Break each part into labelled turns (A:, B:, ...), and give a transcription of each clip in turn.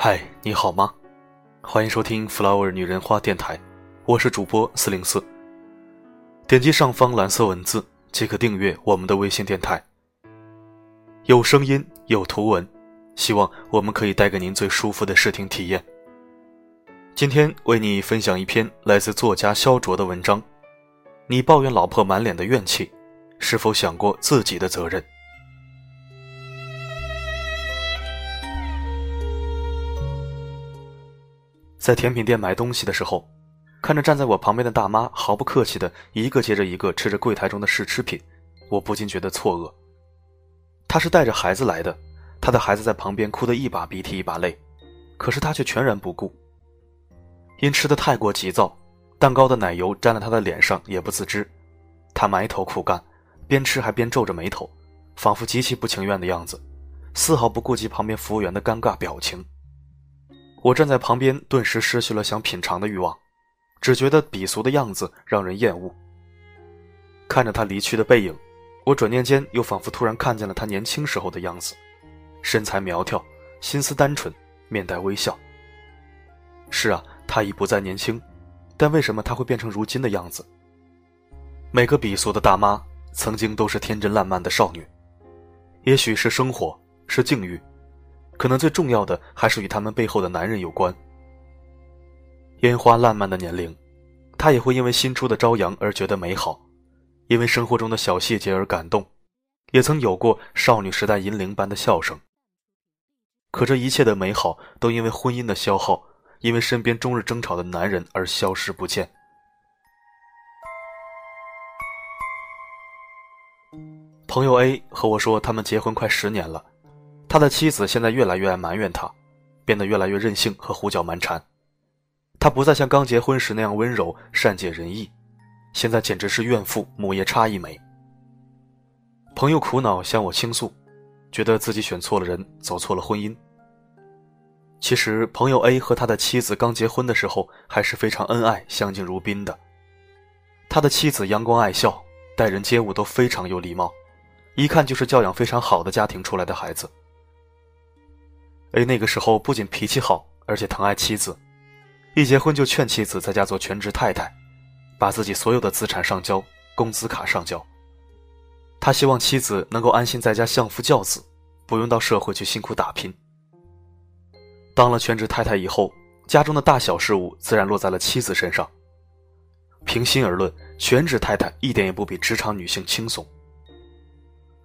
A: 嗨，你好吗？欢迎收听 Flower 女人花电台，我是主播四零四。点击上方蓝色文字即可订阅我们的微信电台，有声音，有图文，希望我们可以带给您最舒服的视听体验。今天为你分享一篇来自作家肖卓的文章。你抱怨老婆满脸的怨气，是否想过自己的责任？在甜品店买东西的时候，看着站在我旁边的大妈毫不客气的一个接着一个吃着柜台中的试吃品，我不禁觉得错愕。她是带着孩子来的，她的孩子在旁边哭得一把鼻涕一把泪，可是她却全然不顾。因吃的太过急躁。蛋糕的奶油沾了她的脸上，也不自知。她埋头苦干，边吃还边皱着眉头，仿佛极其不情愿的样子，丝毫不顾及旁边服务员的尴尬表情。我站在旁边，顿时失去了想品尝的欲望，只觉得鄙俗的样子让人厌恶。看着他离去的背影，我转念间又仿佛突然看见了他年轻时候的样子，身材苗条，心思单纯，面带微笑。是啊，他已不再年轻。但为什么她会变成如今的样子？每个鄙俗的大妈曾经都是天真烂漫的少女，也许是生活，是境遇，可能最重要的还是与他们背后的男人有关。烟花烂漫的年龄，她也会因为新出的朝阳而觉得美好，因为生活中的小细节而感动，也曾有过少女时代银铃般的笑声。可这一切的美好，都因为婚姻的消耗。因为身边终日争吵的男人而消失不见。朋友 A 和我说，他们结婚快十年了，他的妻子现在越来越爱埋怨他，变得越来越任性和胡搅蛮缠。他不再像刚结婚时那样温柔善解人意，现在简直是怨妇母夜叉一枚。朋友苦恼向我倾诉，觉得自己选错了人，走错了婚姻。其实，朋友 A 和他的妻子刚结婚的时候还是非常恩爱、相敬如宾的。他的妻子阳光爱笑，待人接物都非常有礼貌，一看就是教养非常好的家庭出来的孩子。A 那个时候不仅脾气好，而且疼爱妻子，一结婚就劝妻子在家做全职太太，把自己所有的资产上交，工资卡上交。他希望妻子能够安心在家相夫教子，不用到社会去辛苦打拼。当了全职太太以后，家中的大小事务自然落在了妻子身上。平心而论，全职太太一点也不比职场女性轻松。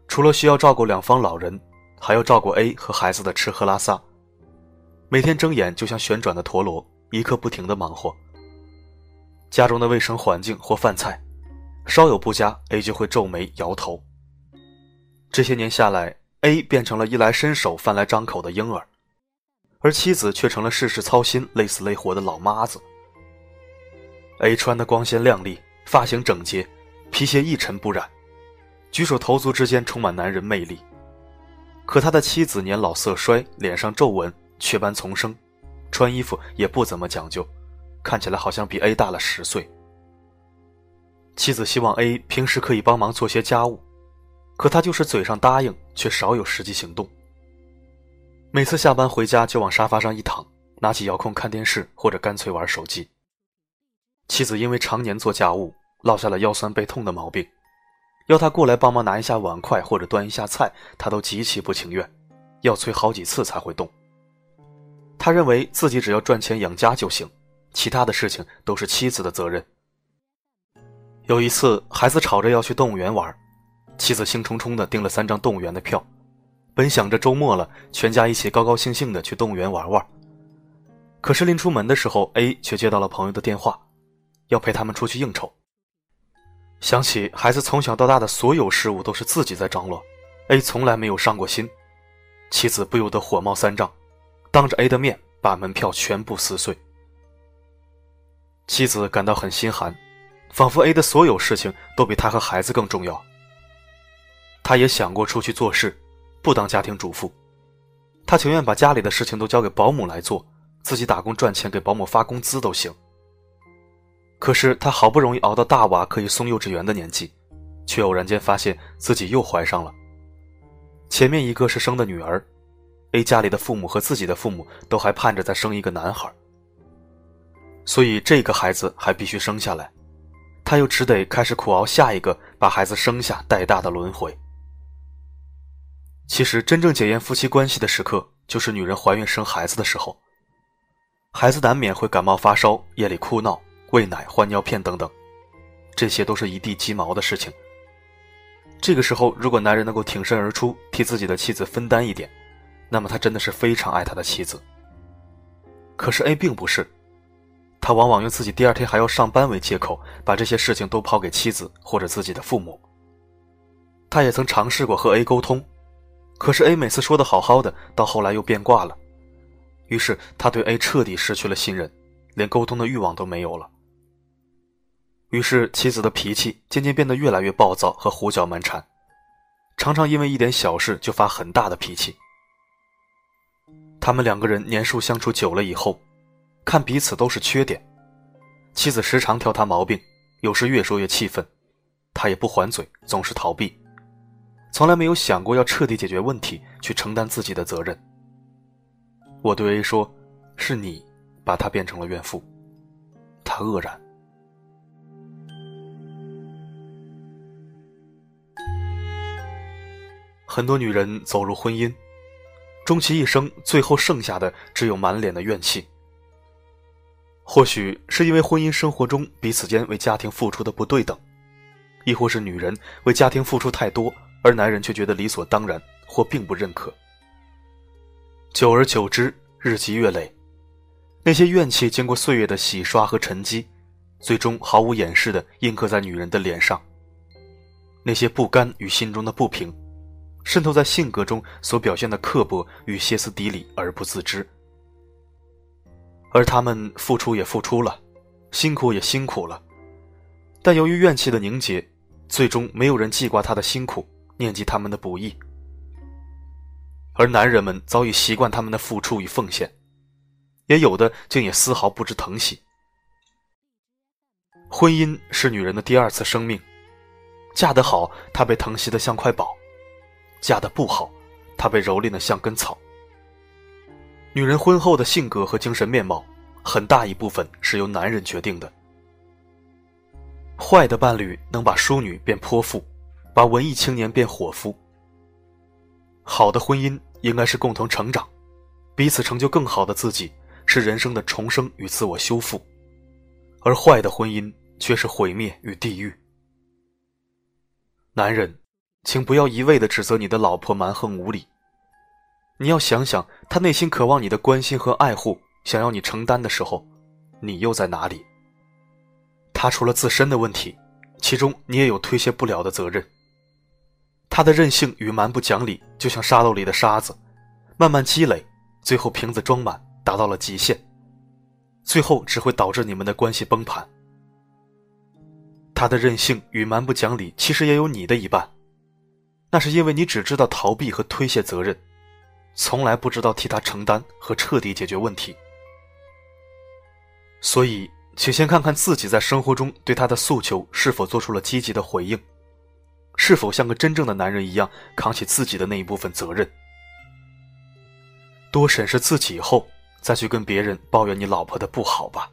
A: 除了需要照顾两方老人，还要照顾 A 和孩子的吃喝拉撒，每天睁眼就像旋转的陀螺，一刻不停的忙活。家中的卫生环境或饭菜，稍有不佳，A 就会皱眉摇头。这些年下来，A 变成了衣来伸手、饭来张口的婴儿。而妻子却成了事事操心、累死累活的老妈子。A 穿的光鲜亮丽，发型整洁，皮鞋一尘不染，举手投足之间充满男人魅力。可他的妻子年老色衰，脸上皱纹，雀斑丛生，穿衣服也不怎么讲究，看起来好像比 A 大了十岁。妻子希望 A 平时可以帮忙做些家务，可他就是嘴上答应，却少有实际行动。每次下班回家就往沙发上一躺，拿起遥控看电视，或者干脆玩手机。妻子因为常年做家务，落下了腰酸背痛的毛病，要他过来帮忙拿一下碗筷或者端一下菜，他都极其不情愿，要催好几次才会动。他认为自己只要赚钱养家就行，其他的事情都是妻子的责任。有一次，孩子吵着要去动物园玩，妻子兴冲冲地订了三张动物园的票。本想着周末了，全家一起高高兴兴的去动物园玩玩。可是临出门的时候，A 却接到了朋友的电话，要陪他们出去应酬。想起孩子从小到大的所有事物都是自己在张罗，A 从来没有上过心，妻子不由得火冒三丈，当着 A 的面把门票全部撕碎。妻子感到很心寒，仿佛 A 的所有事情都比他和孩子更重要。他也想过出去做事。不当家庭主妇，他情愿把家里的事情都交给保姆来做，自己打工赚钱给保姆发工资都行。可是他好不容易熬到大娃可以送幼稚园的年纪，却偶然间发现自己又怀上了。前面一个是生的女儿，A 家里的父母和自己的父母都还盼着再生一个男孩，所以这个孩子还必须生下来，他又只得开始苦熬下一个把孩子生下带大的轮回。其实，真正检验夫妻关系的时刻，就是女人怀孕生孩子的时候。孩子难免会感冒发烧，夜里哭闹，喂奶、换尿片等等，这些都是一地鸡毛的事情。这个时候，如果男人能够挺身而出，替自己的妻子分担一点，那么他真的是非常爱他的妻子。可是 A 并不是，他往往用自己第二天还要上班为借口，把这些事情都抛给妻子或者自己的父母。他也曾尝试过和 A 沟通，可是 A 每次说的好好的，到后来又变卦了。于是他对 A 彻底失去了信任，连沟通的欲望都没有了。于是妻子的脾气渐渐变得越来越暴躁和胡搅蛮缠，常常因为一点小事就发很大的脾气。他们两个人年数相处久了以后，看彼此都是缺点，妻子时常挑他毛病，有时越说越气愤，他也不还嘴，总是逃避，从来没有想过要彻底解决问题，去承担自己的责任。我对 A 说：“是你把他变成了怨妇。”他愕然。很多女人走入婚姻，终其一生，最后剩下的只有满脸的怨气。或许是因为婚姻生活中彼此间为家庭付出的不对等，亦或是女人为家庭付出太多，而男人却觉得理所当然或并不认可。久而久之，日积月累，那些怨气经过岁月的洗刷和沉积，最终毫无掩饰的印刻在女人的脸上。那些不甘与心中的不平，渗透在性格中所表现的刻薄与歇斯底里而不自知。而他们付出也付出了，辛苦也辛苦了，但由于怨气的凝结，最终没有人记挂他的辛苦，念及他们的不易。而男人们早已习惯他们的付出与奉献，也有的竟也丝毫不知疼惜。婚姻是女人的第二次生命，嫁得好，她被疼惜的像块宝；嫁得不好，她被蹂躏的像根草。女人婚后的性格和精神面貌，很大一部分是由男人决定的。坏的伴侣能把淑女变泼妇，把文艺青年变伙夫。好的婚姻应该是共同成长，彼此成就更好的自己，是人生的重生与自我修复；而坏的婚姻却是毁灭与地狱。男人，请不要一味的指责你的老婆蛮横无理。你要想想，她内心渴望你的关心和爱护，想要你承担的时候，你又在哪里？她除了自身的问题，其中你也有推卸不了的责任。他的任性与蛮不讲理，就像沙漏里的沙子，慢慢积累，最后瓶子装满，达到了极限，最后只会导致你们的关系崩盘。他的任性与蛮不讲理，其实也有你的一半，那是因为你只知道逃避和推卸责任，从来不知道替他承担和彻底解决问题。所以，请先看看自己在生活中对他的诉求是否做出了积极的回应。是否像个真正的男人一样扛起自己的那一部分责任？多审视自己后，再去跟别人抱怨你老婆的不好吧。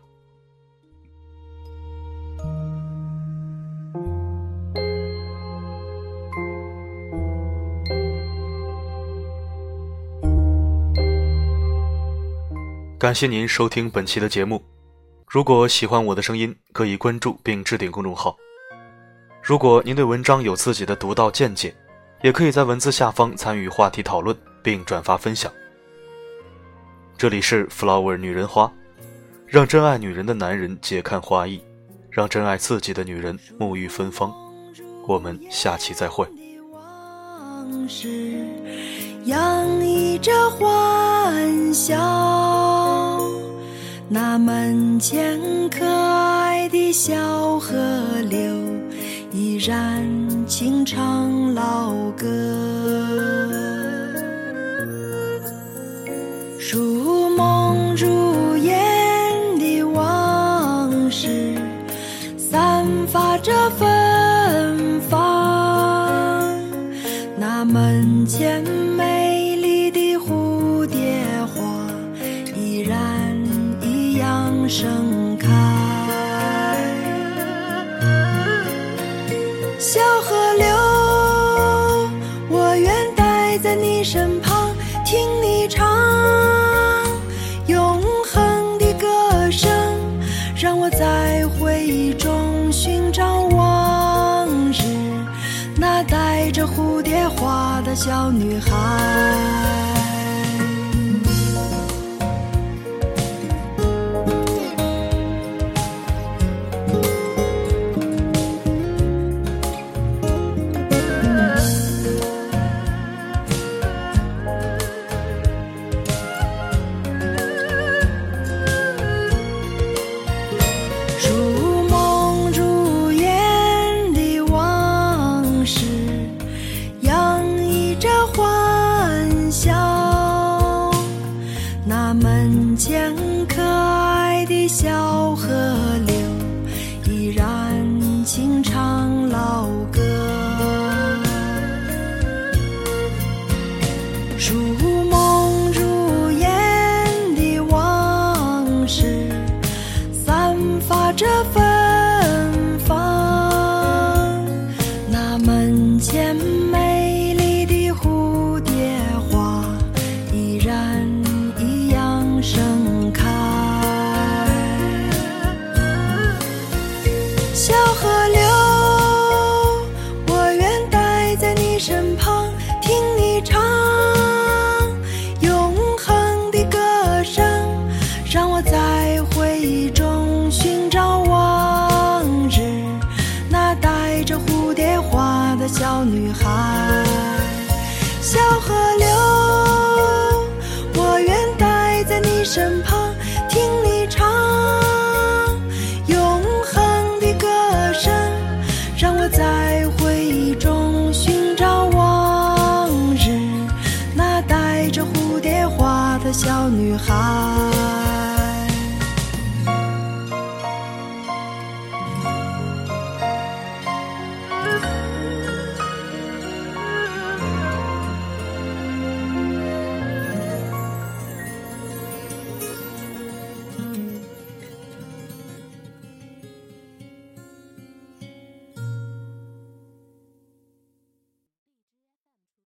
A: 感谢您收听本期的节目。如果喜欢我的声音，可以关注并置顶公众号。如果您对文章有自己的独到见解，也可以在文字下方参与话题讨论并转发分享。这里是 Flower 女人花，让真爱女人的男人解看花意，让真爱自己的女人沐浴芬芳。我们下期再会。洋溢着欢笑，那门前可爱的小河流。依然轻唱老歌，如梦如烟的往事，散发着芬芳。那门前。
B: 在回忆中寻找往日，那带着蝴蝶花的小女孩。长。的小女孩小河流